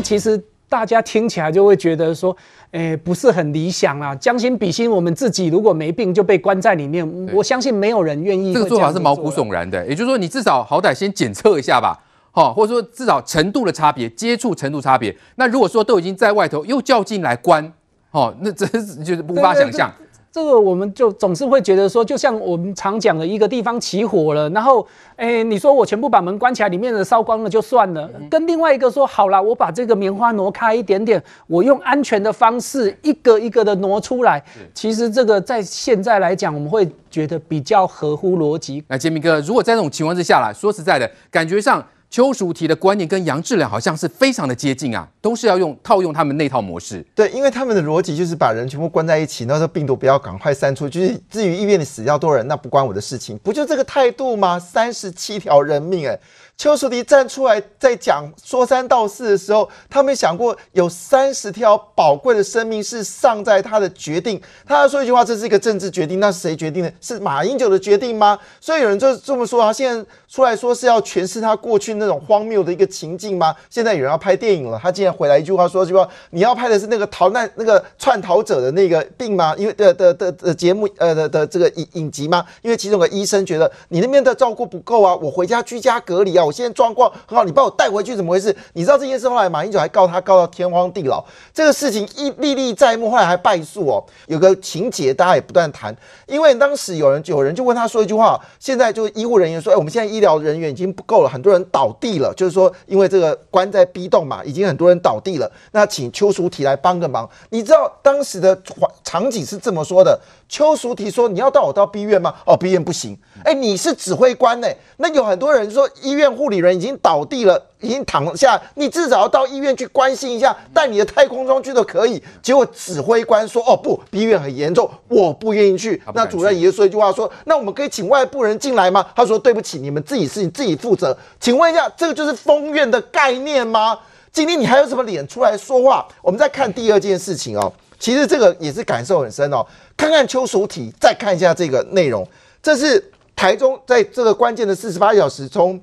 样其实大家听起来就会觉得说，诶，不是很理想啊。将心比心，我们自己如果没病就被关在里面，我相信没有人愿意这。这个做法是毛骨悚然的，也就是说，你至少好歹先检测一下吧，好，或者说至少程度的差别，接触程度差别。那如果说都已经在外头又叫进来关，哦，那真是就是无法想象。这个我们就总是会觉得说，就像我们常讲的一个地方起火了，然后，诶，你说我全部把门关起来，里面的烧光了就算了，跟另外一个说好了，我把这个棉花挪开一点点，我用安全的方式一个一个的挪出来。其实这个在现在来讲，我们会觉得比较合乎逻辑。那洁民哥，如果在这种情况之下来说实在的，感觉上。邱淑媞的观念跟杨志良好像是非常的接近啊，都是要用套用他们那套模式。对，因为他们的逻辑就是把人全部关在一起，那这病毒不要赶快删除。就是至于医院里死掉多少人，那不关我的事情，不就这个态度吗？三十七条人命，欸，哎。邱淑迪站出来在讲说三道四的时候，他没想过有三十条宝贵的生命是丧在他的决定。他要说一句话，这是一个政治决定，那是谁决定的？是马英九的决定吗？所以有人就这么说，他现在出来说是要诠释他过去那种荒谬的一个情境吗？现在有人要拍电影了，他竟然回来一句话说，句话，你要拍的是那个逃难那个窜逃者的那个病吗？因为的的的的节目呃的的这个影影集吗？因为其中有个医生觉得你那边的照顾不够啊，我回家居家隔离啊。我现在状况很好，你把我带回去怎么回事？你知道这件事后来马英九还告他告到天荒地老，这个事情一历历在目，后来还败诉哦。有个情节大家也不断谈，因为当时有人有人就问他说一句话，现在就是医护人员说，哎，我们现在医疗人员已经不够了，很多人倒地了，就是说因为这个关在 B 栋嘛，已经很多人倒地了，那请邱淑提来帮个忙。你知道当时的场景是这么说的。邱淑提说：“你要带我到 B 院吗？哦，B 院不行。哎，你是指挥官呢？那有很多人说医院护理人已经倒地了，已经躺下，你至少要到医院去关心一下，带你的太空装去都可以。结果指挥官说：哦不，B 院很严重，我不愿意去。那主任也说一句话说：那我们可以请外部人进来吗？他说：对不起，你们自己事情自己负责。请问一下，这个就是封院的概念吗？今天你还有什么脸出来说话？我们再看第二件事情哦。”其实这个也是感受很深哦，看看邱淑媞，再看一下这个内容，这是台中在这个关键的四十八小时，从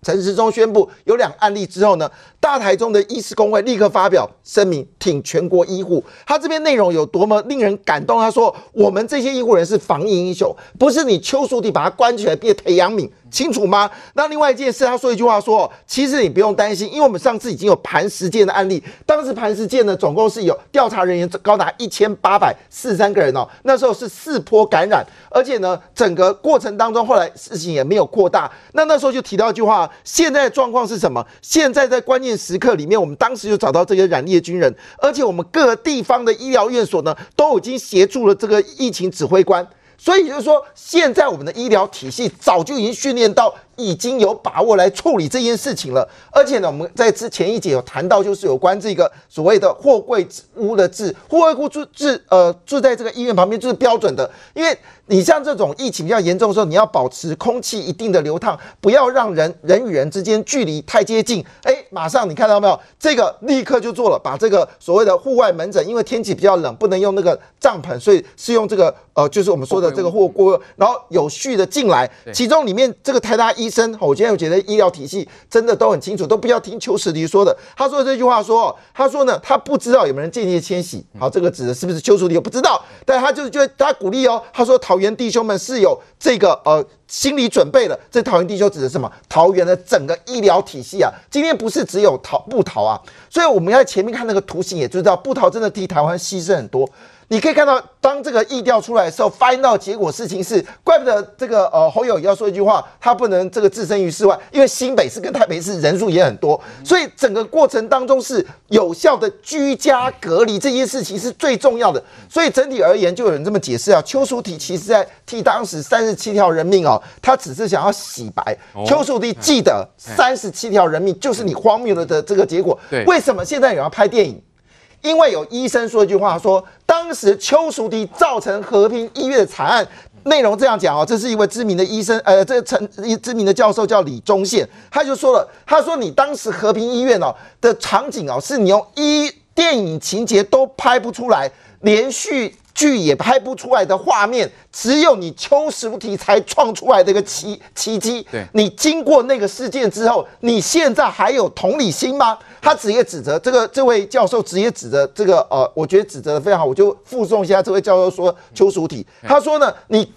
陈时中宣布有两案例之后呢，大台中的医师公会立刻发表声明，挺全国医护。他这边内容有多么令人感动？他说：“我们这些医护人是防疫英雄，不是你邱淑媞把他关起来变培养皿。”清楚吗？那另外一件事，他说一句话说，其实你不用担心，因为我们上次已经有磐石舰的案例，当时磐石舰呢，总共是有调查人员高达一千八百四十三个人哦，那时候是四波感染，而且呢，整个过程当中后来事情也没有扩大。那那时候就提到一句话，现在的状况是什么？现在在关键时刻里面，我们当时就找到这些染疫的军人，而且我们各地方的医疗院所呢，都已经协助了这个疫情指挥官。所以就是说，现在我们的医疗体系早就已经训练到。已经有把握来处理这件事情了，而且呢，我们在之前一节有谈到，就是有关这个所谓的货柜屋的字，货柜屋住住，呃，住在这个医院旁边就是标准的，因为你像这种疫情比较严重的时候，你要保持空气一定的流淌，不要让人人与人之间距离太接近。哎，马上你看到没有？这个立刻就做了，把这个所谓的户外门诊，因为天气比较冷，不能用那个帐篷，所以是用这个呃，就是我们说的这个货柜，然后有序的进来，其中里面这个台大医。医生，我今天我觉得医疗体系真的都很清楚，都不要听邱士迪说的。他说这句话说，他说呢，他不知道有没有人间接迁徙。好，这个指的是不是邱淑媞？我不知道，但他就是觉得他鼓励哦。他说桃园弟兄们是有这个呃心理准备的。这桃园弟兄指的是什么？桃园的整个医疗体系啊，今天不是只有桃部桃啊，所以我们要在前面看那个图形，也知道布桃真的替台湾牺牲很多。你可以看到，当这个意调出来的时候，发现到结果事情是，怪不得这个呃侯友宜要说一句话，他不能这个置身于事外，因为新北市跟台北市人数也很多，所以整个过程当中是有效的居家隔离这件事情是最重要的。所以整体而言，就有人这么解释啊，邱淑媞其实在替当时三十七条人命哦，他只是想要洗白。邱淑媞记得三十七条人命就是你荒谬了的这个结果。为什么现在有人要拍电影？因为有医生说一句话，说当时邱淑媞造成和平医院的惨案，内容这样讲哦，这是一位知名的医生，呃，这个陈一知名的教授叫李忠宪，他就说了，他说你当时和平医院哦的场景哦，是你用一电影情节都拍不出来，连续剧也拍不出来的画面，只有你邱淑媞才创出来的一个奇奇迹。对，你经过那个事件之后，你现在还有同理心吗？他直接指责这个这位教授，直接指责这个呃，我觉得指责的非常好，我就附送一下这位教授说邱淑体，他说呢，你。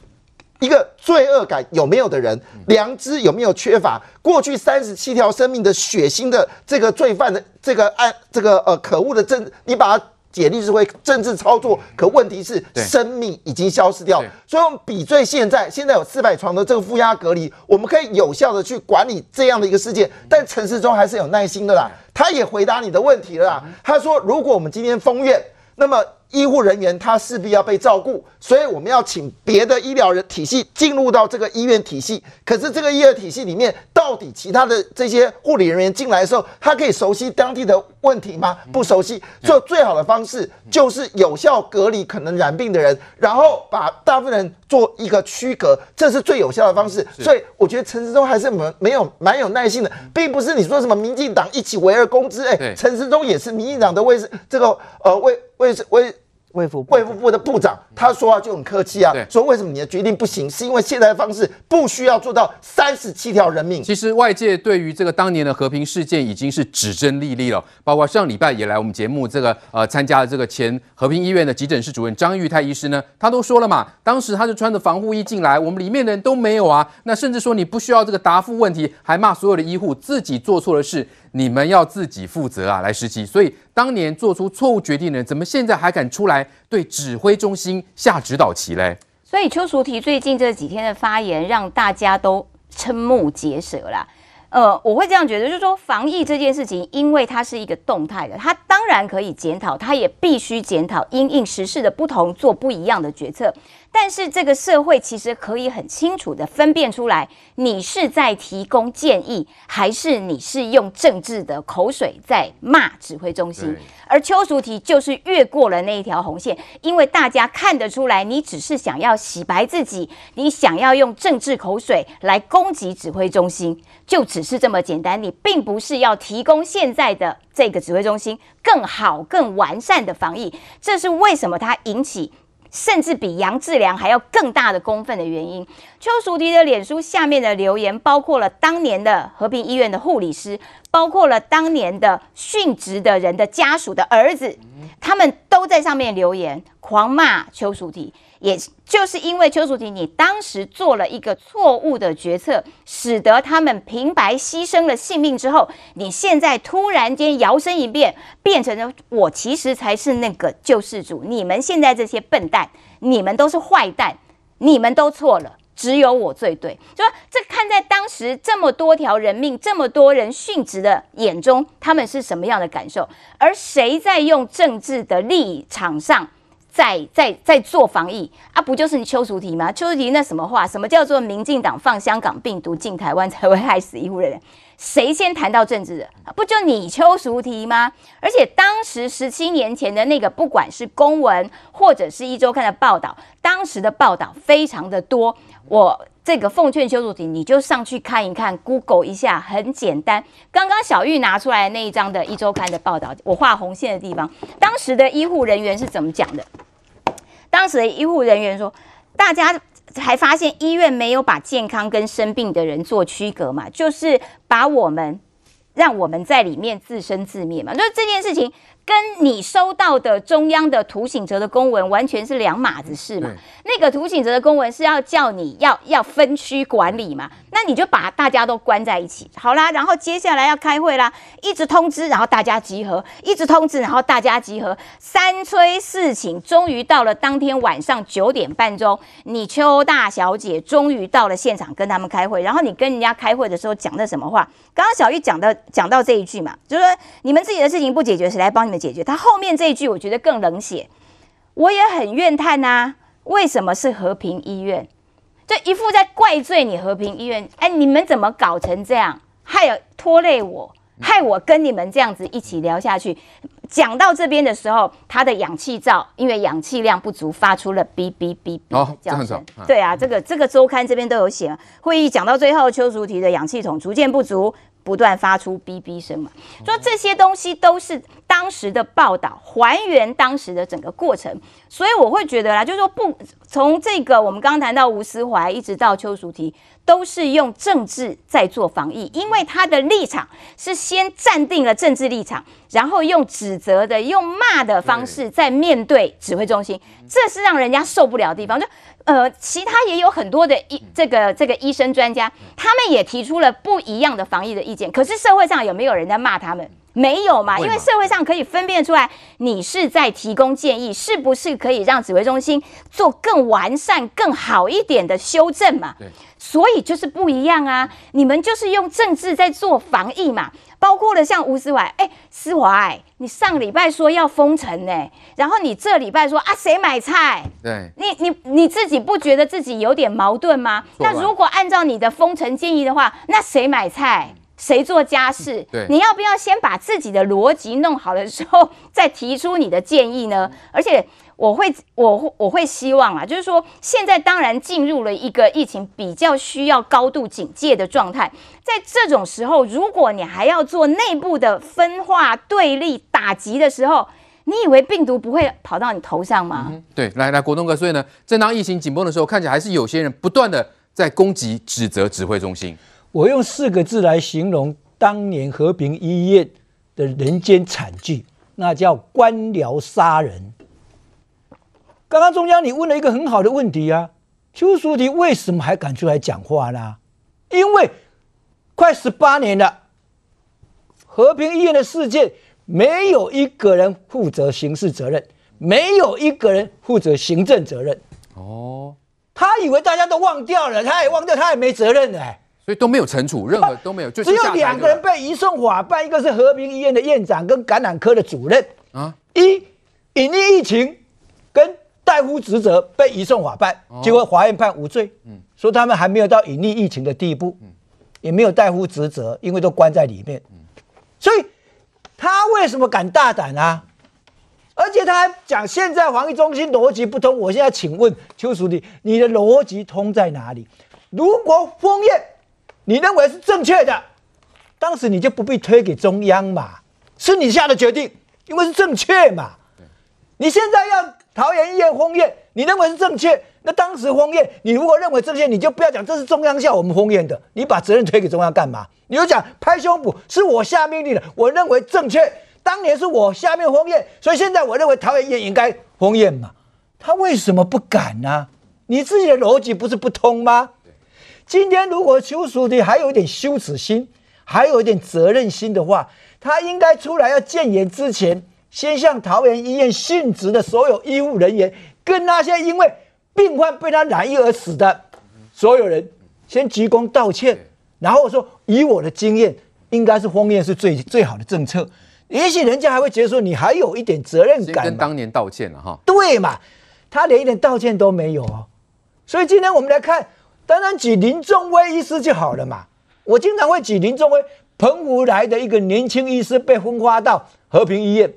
一个罪恶感有没有的人，良知有没有缺乏？过去三十七条生命的血腥的这个罪犯的这个案，这个呃可恶的政，你把它解律是会政治操作，可问题是生命已经消失掉。所以，我们比对现在，现在有四百床的这个负压隔离，我们可以有效的去管理这样的一个事件。但陈世忠还是有耐心的啦，他也回答你的问题了啦。他说，如果我们今天封院，那么。医护人员他势必要被照顾，所以我们要请别的医疗人体系进入到这个医院体系。可是这个医院体系里面，到底其他的这些护理人员进来的时候，他可以熟悉当地的问题吗？不熟悉。所以最好的方式就是有效隔离可能染病的人，然后把大部分人做一个区隔，这是最有效的方式。所以我觉得陈时中还是没没有蛮有耐心的，并不是你说什么民进党一起围而攻之。哎，陈时中也是民进党的卫生这个呃卫卫卫。卫福卫福部的部长，他说话就很客气啊，说为什么你的决定不行，是因为现在的方式不需要做到三十七条人命。其实外界对于这个当年的和平事件已经是指针历历了，包括上礼拜也来我们节目这个呃参加了这个前和平医院的急诊室主任张玉泰医师呢，他都说了嘛，当时他就穿着防护衣进来，我们里面的人都没有啊，那甚至说你不需要这个答复问题，还骂所有的医护自己做错了事。你们要自己负责啊，来实习。所以当年做出错误决定的人，怎么现在还敢出来对指挥中心下指导棋嘞？所以邱淑媞最近这几天的发言，让大家都瞠目结舌啦。呃，我会这样觉得，就是说防疫这件事情，因为它是一个动态的，它当然可以检讨，它也必须检讨，因应时事的不同做不一样的决策。但是这个社会其实可以很清楚的分辨出来，你是在提供建议，还是你是用政治的口水在骂指挥中心。而邱淑媞就是越过了那一条红线，因为大家看得出来，你只是想要洗白自己，你想要用政治口水来攻击指挥中心，就只是这么简单。你并不是要提供现在的这个指挥中心更好、更完善的防疫。这是为什么它引起。甚至比杨志良还要更大的公愤的原因，邱淑媞的脸书下面的留言，包括了当年的和平医院的护理师，包括了当年的殉职的人的家属的儿子，他们都在上面留言，狂骂邱淑媞。也就是因为邱淑婷，你当时做了一个错误的决策，使得他们平白牺牲了性命之后，你现在突然间摇身一变，变成了我其实才是那个救世主。你们现在这些笨蛋，你们都是坏蛋，你们都错了，只有我最对。就说这看在当时这么多条人命、这么多人殉职的眼中，他们是什么样的感受？而谁在用政治的立场上？在在在做防疫啊，不就是你邱淑媞吗？邱淑媞那什么话？什么叫做民进党放香港病毒进台湾才会害死医护人员？谁先谈到政治的？不就你邱淑媞吗？而且当时十七年前的那个，不管是公文或者是一周刊的报道，当时的报道非常的多。我。这个奉劝邱淑媞，你就上去看一看，Google 一下，很简单。刚刚小玉拿出来那一张的一周刊的报道，我画红线的地方，当时的医护人员是怎么讲的？当时的医护人员说，大家还发现医院没有把健康跟生病的人做区隔嘛，就是把我们让我们在里面自生自灭嘛。那这件事情。跟你收到的中央的涂醒哲的公文完全是两码子事嘛？那个涂醒哲的公文是要叫你要要分区管理嘛？那你就把大家都关在一起，好啦，然后接下来要开会啦，一直通知，然后大家集合，一直通知，然后大家集合，三催四请，终于到了当天晚上九点半钟，你邱大小姐终于到了现场跟他们开会，然后你跟人家开会的时候讲的什么话？刚刚小玉讲的讲到这一句嘛，就是说你们自己的事情不解决，谁来帮你们解决？他后面这一句我觉得更冷血，我也很怨叹呐、啊，为什么是和平医院？就一副在怪罪你和平医院，哎，你们怎么搞成这样，害有拖累我，害我跟你们这样子一起聊下去。讲到这边的时候，他的氧气罩因为氧气量不足，发出了哔哔哔哔的叫声。对啊，这个这个周刊这边都有写。会议讲到最后，邱淑提的氧气筒逐渐不足。不断发出哔哔声嘛，说这些东西都是当时的报道，还原当时的整个过程，所以我会觉得啦，就是说不，从这个我们刚刚谈到吴思怀，一直到邱淑媞，都是用政治在做防疫，因为他的立场是先站定了政治立场，然后用指责的、用骂的方式在面对指挥中心，这是让人家受不了的地方。就呃，其他也有很多的医这个这个医生专家，他们也提出了不一样的防疫的意见，可是社会上有没有人在骂他们？没有嘛？因为社会上可以分辨出来，你是在提供建议，是不是可以让指挥中心做更完善、更好一点的修正嘛？对，所以就是不一样啊！你们就是用政治在做防疫嘛，包括了像吴思怀，哎，思怀，你上礼拜说要封城呢，然后你这礼拜说啊，谁买菜？对，你你你自己不觉得自己有点矛盾吗？那如果按照你的封城建议的话，那谁买菜？谁做家事？对，你要不要先把自己的逻辑弄好了之后，再提出你的建议呢？而且我会，我我会希望啊，就是说，现在当然进入了一个疫情比较需要高度警戒的状态，在这种时候，如果你还要做内部的分化、对立、打击的时候，你以为病毒不会跑到你头上吗？嗯、对，来来，国栋哥，所以呢，正当疫情紧绷的时候，看起来还是有些人不断的在攻击、指责指挥中心。我用四个字来形容当年和平医院的人间惨剧，那叫官僚杀人。刚刚中央你问了一个很好的问题啊，邱淑媞为什么还敢出来讲话呢？因为快十八年了，和平医院的事件没有一个人负责刑事责任，没有一个人负责行政责任。哦，他以为大家都忘掉了，他也忘掉，他也没责任哎。所以都没有惩处，任何都没有，就只有两个人被移送法办，一个是和平医院的院长跟感染科的主任啊。一隐匿疫情跟代夫职责被移送法办，结果法院判无罪，嗯，说他们还没有到隐匿疫情的地步，嗯，也没有代夫职责，因为都关在里面，嗯，所以他为什么敢大胆啊？而且他还讲现在防疫中心逻辑不通。我现在请问邱书记，你的逻辑通在哪里？如果封院，你认为是正确的，当时你就不必推给中央嘛，是你下的决定，因为是正确嘛。你现在要桃园医院封院，你认为是正确，那当时封院，你如果认为正确，你就不要讲这是中央下我们封院的，你把责任推给中央干嘛？你就讲拍胸脯，是我下命令的，我认为正确，当年是我下面封院，所以现在我认为桃园医院应该封院嘛。他为什么不敢呢？你自己的逻辑不是不通吗？今天如果邱淑媞还有一点羞耻心，还有一点责任心的话，他应该出来要建言之前，先向桃园医院殉职的所有医护人员，跟那些因为病患被他染疫而死的所有人，先鞠躬道歉，然后说以我的经验，应该是封院是最最好的政策。也许人家还会觉得说你还有一点责任感，跟当年道歉了哈。对嘛？他连一点道歉都没有哦。所以今天我们来看。当然举林仲威医师就好了嘛。我经常会举林仲威，澎湖来的一个年轻医师被分发到和平医院，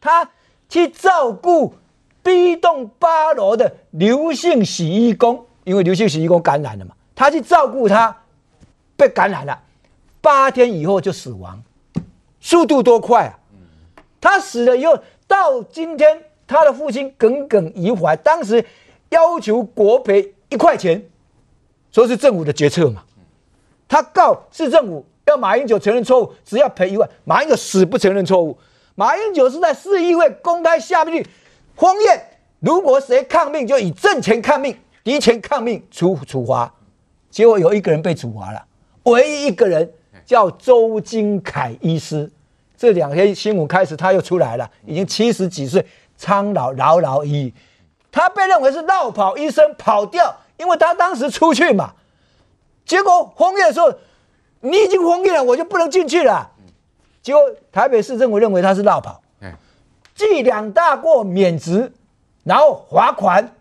他去照顾 B 栋八楼的刘姓洗衣工，因为刘姓洗衣工感染了嘛，他去照顾他，被感染了，八天以后就死亡，速度多快啊！他死了以后，到今天他的父亲耿耿于怀，当时要求国赔一块钱。说是政府的决策嘛，他告市政府要马英九承认错误，只要赔一万，马英九死不承认错误。马英九是在市议会公开下命令封宴，如果谁抗命，就以政钱抗命，敌权抗命处处罚。结果有一个人被处罚了，唯一一个人叫周金凯医师。这两天新闻开始他又出来了，已经七十几岁，苍老老老矣，他被认为是落跑医生，跑掉。因为他当时出去嘛，结果封院的时候，你已经封院了，我就不能进去了。结果台北市政府认为他是落跑，记两大过免职，然后罚款，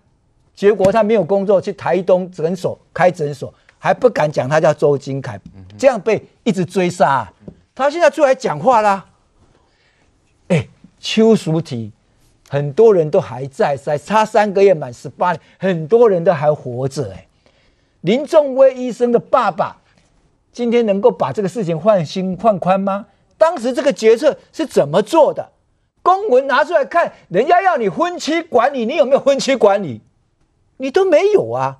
结果他没有工作，去台东诊所开诊所，还不敢讲他叫周金凯，这样被一直追杀。他现在出来讲话啦，哎，邱淑媞。很多人都还在，才差三个月满十八年，很多人都还活着哎。林仲威医生的爸爸，今天能够把这个事情放心放宽吗？当时这个决策是怎么做的？公文拿出来看，人家要你分期管理，你有没有分期管理？你都没有啊，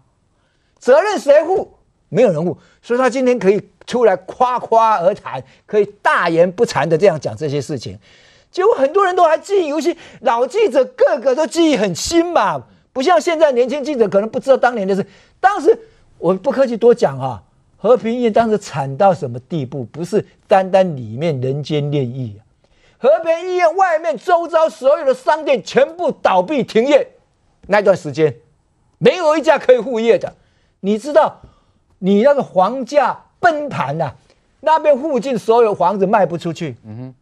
责任谁负？没有人负，所以他今天可以出来夸夸而谈，可以大言不惭的这样讲这些事情。结果很多人都还记忆犹新，老记者个个都记忆很新嘛，不像现在年轻记者可能不知道当年的事。当时我不客气多讲啊，和平医院当时惨到什么地步？不是单单里面人间炼狱啊，和平医院外面周遭所有的商店全部倒闭停业，那段时间没有一家可以复业的。你知道，你那个房价崩盘呐，那边附近所有房子卖不出去。嗯哼。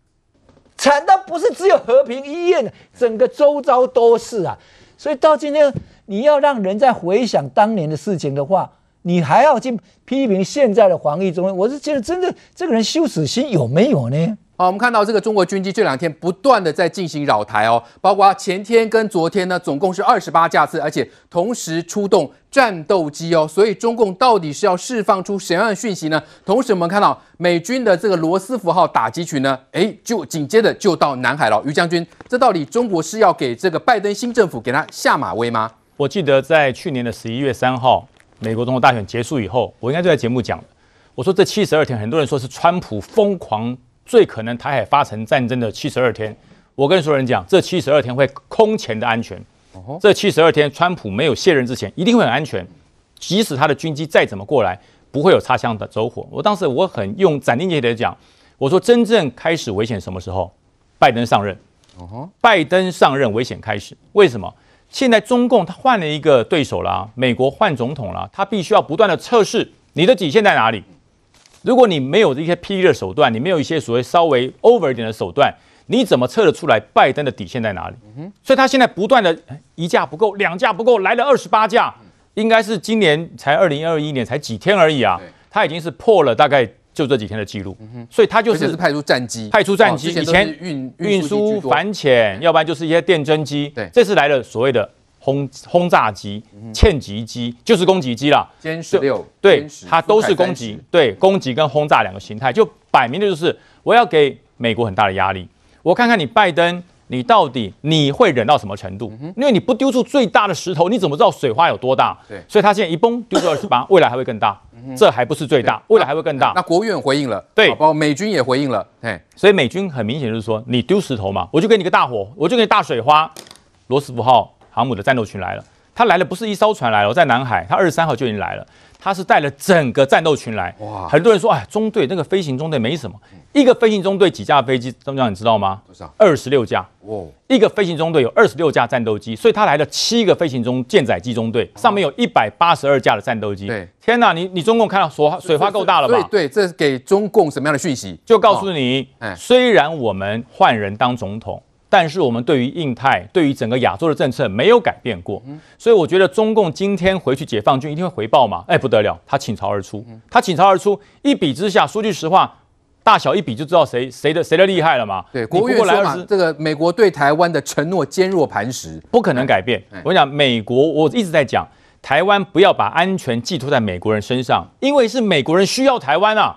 惨到不是只有和平医院，整个周遭都是啊，所以到今天你要让人在回想当年的事情的话，你还要去批评现在的防疫中心，我是觉得真的这个人羞耻心有没有呢？好，我们看到这个中国军机这两天不断的在进行扰台哦，包括前天跟昨天呢，总共是二十八架次，而且同时出动战斗机哦，所以中共到底是要释放出什么样的讯息呢？同时我们看到美军的这个罗斯福号打击群呢，诶，就紧接着就到南海了。于将军，这到底中国是要给这个拜登新政府给他下马威吗？我记得在去年的十一月三号，美国总统大选结束以后，我应该就在节目讲，我说这七十二天，很多人说是川普疯狂。最可能台海发生战争的七十二天，我跟所有人讲，这七十二天会空前的安全。这七十二天，川普没有卸任之前，一定会很安全。即使他的军机再怎么过来，不会有擦枪的走火。我当时我很用斩钉截铁的讲，我说真正开始危险什么时候？拜登上任。拜登上任危险开始。为什么？现在中共他换了一个对手了，美国换总统了，他必须要不断的测试你的底线在哪里。如果你没有一些霹雳的手段，你没有一些所谓稍微 over 一点的手段，你怎么测得出来拜登的底线在哪里？嗯、所以他现在不断的一架不够，两架不够，来了二十八架，应该是今年才二零二一年才几天而已啊，他已经是破了大概就这几天的记录，嗯、所以他就是，是派出战机，派出战机，以前运运输反潜，要不然就是一些电侦机，对，这次来了所谓的。轰轰炸机、舰击机就是攻击机了，歼十六对，它都是攻击，对，攻击跟轰炸两个形态，就摆明的就是我要给美国很大的压力。我看看你拜登，你到底你会忍到什么程度？因为你不丢出最大的石头，你怎么知道水花有多大？对，所以他现在一崩丢出二十八，未来还会更大。这还不是最大，未来还会更大。那国务院回应了，对，包括美军也回应了，哎，所以美军很明显就是说，你丢石头嘛，我就给你个大火，我就给你大水花，罗斯福号。航母的战斗群来了，他来了不是一艘船来了，我在南海，他二十三号就已经来了，他是带了整个战斗群来。哇！很多人说，哎，中队那个飞行中队没什么，一个飞行中队几架飞机，中将你知道吗？多少？二十六架。哦，一个飞行中队有二十六架战斗机，所以他来了七个飞行中舰载机中队，上面有一百八十二架的战斗机。对，天哪，你你中共看到水水花够大了吧？对对，这是给中共什么样的讯息？就告诉你，虽然我们换人当总统。但是我们对于印太、对于整个亚洲的政策没有改变过，所以我觉得中共今天回去解放军一定会回报嘛？哎，不得了，他倾巢而出，他倾巢而出，一比之下，说句实话，大小一比就知道谁谁的谁的厉害了嘛？对，国务院说嘛，这个美国对台湾的承诺坚若磐石，不可能改变。我跟你讲，美国我一直在讲，台湾不要把安全寄托在美国人身上，因为是美国人需要台湾啊，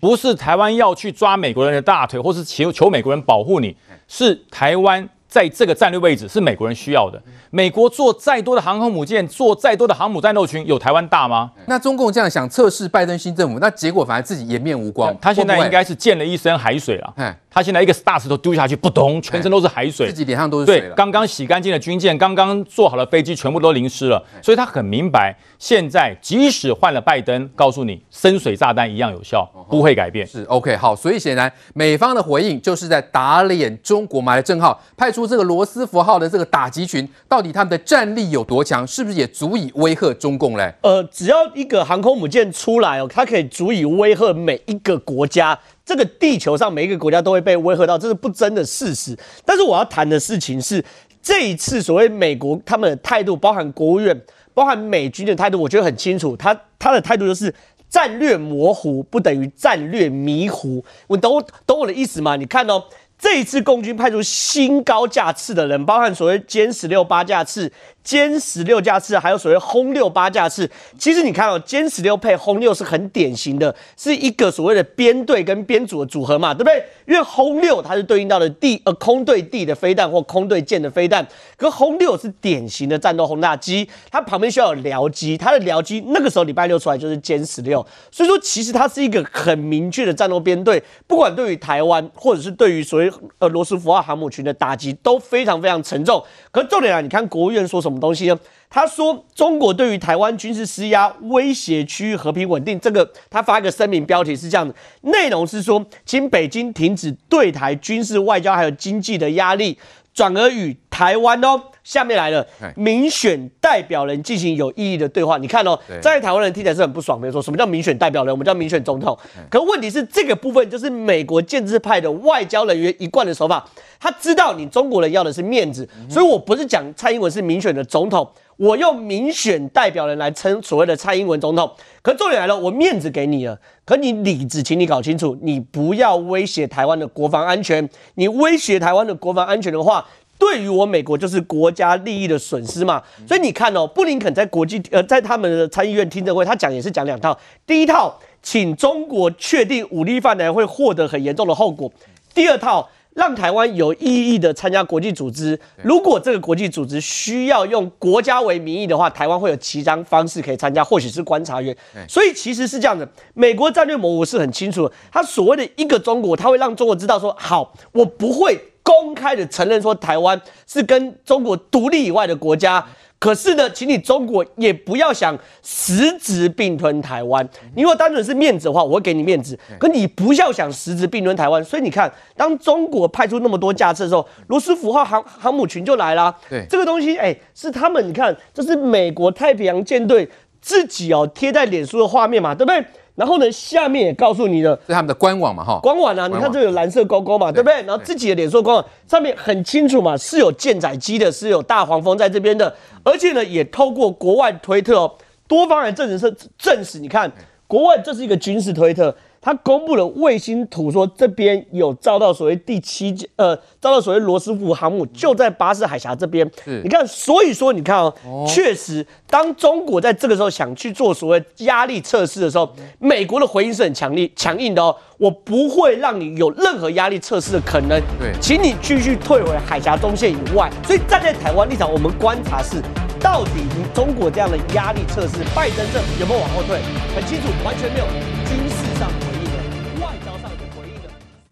不是台湾要去抓美国人的大腿，或是求求美国人保护你。是台湾在这个战略位置是美国人需要的。美国做再多的航空母舰，做再多的航母战斗群，有台湾大吗？那中共这样想测试拜登新政府，那结果反而自己颜面无光。他现在应该是溅了一身海水了。他现在一个大石头丢下去，扑通，全身都是海水，自己脸上都是水。对，刚刚洗干净的军舰，刚刚做好了飞机，全部都淋湿了。所以他很明白，现在即使换了拜登，告诉你深水炸弹一样有效，不会改变。是 OK 好，所以显然美方的回应就是在打脸中国嘛。来，正号派出这个罗斯福号的这个打击群，到底他们的战力有多强？是不是也足以威吓中共嘞？呃，只要一个航空母舰出来哦，它可以足以威吓每一个国家。这个地球上每一个国家都会被威吓到，这是不争的事实。但是我要谈的事情是，这一次所谓美国他们的态度，包含国务院、包含美军的态度，我觉得很清楚。他他的态度就是战略模糊不等于战略迷糊。我懂懂我的意思吗？你看哦。这一次共军派出新高架次的人，包含所谓歼十六八架次。歼十六架次，还有所谓轰六八架次，其实你看哦，歼十六配轰六是很典型的，是一个所谓的编队跟编组的组合嘛，对不对？因为轰六它是对应到的地呃空对地的飞弹或空对舰的飞弹，可轰六是典型的战斗轰炸机，它旁边需要有僚机，它的僚机那个时候礼拜六出来就是歼十六，所以说其实它是一个很明确的战斗编队，不管对于台湾或者是对于所谓呃罗斯福号航母群的打击都非常非常沉重。可重点啊，你看国务院说？什么东西呢？他说中国对于台湾军事施压，威胁区域和平稳定。这个他发一个声明，标题是这样的，内容是说，请北京停止对台军事、外交还有经济的压力，转而与台湾哦。下面来了，民选代表人进行有意义的对话。你看哦，在台湾人听起来是很不爽，没有说什么叫民选代表人，我们叫民选总统。可问题是，这个部分就是美国建制派的外交人员一贯的手法。他知道你中国人要的是面子，所以我不是讲蔡英文是民选的总统，我用民选代表人来称所谓的蔡英文总统。可重点来了，我面子给你了，可你里子，请你搞清楚，你不要威胁台湾的国防安全。你威胁台湾的国防安全的话，对于我美国就是国家利益的损失嘛，所以你看哦，布林肯在国际呃，在他们的参议院听证会，他讲也是讲两套。第一套，请中国确定武力犯难会获得很严重的后果；第二套，让台湾有意义的参加国际组织。如果这个国际组织需要用国家为名义的话，台湾会有其他方式可以参加，或许是观察员。所以其实是这样的，美国战略模糊是很清楚的，他所谓的一个中国，他会让中国知道说，好，我不会。公开的承认说台湾是跟中国独立以外的国家，可是呢，请你中国也不要想实质并吞台湾。你如果单纯是面子的话，我会给你面子，可你不要想实质并吞台湾。所以你看，当中国派出那么多架次的时候，罗斯福号航航母群就来了。对，这个东西，哎、欸，是他们，你看，这是美国太平洋舰队自己哦贴在脸书的画面嘛，对不对？然后呢，下面也告诉你了，是他们的官网嘛，哈，官网啊，你看这有蓝色勾勾嘛，对不对？然后自己的脸书官网上面很清楚嘛，是有舰载机的，是有大黄蜂在这边的，而且呢，也透过国外推特哦，多方来证实是证实，你看国外这是一个军事推特。他公布了卫星图，说这边有照到所谓第七呃，照到所谓罗斯福航母就在巴士海峡这边。你看，所以说你看哦，确实，当中国在这个时候想去做所谓压力测试的时候，美国的回应是很强力、强硬的哦。我不会让你有任何压力测试的可能。对，请你继续退回海峡中线以外。所以站在台湾立场，我们观察是，到底你中国这样的压力测试，拜登政府有没有往后退？很清楚，完全没有军事上。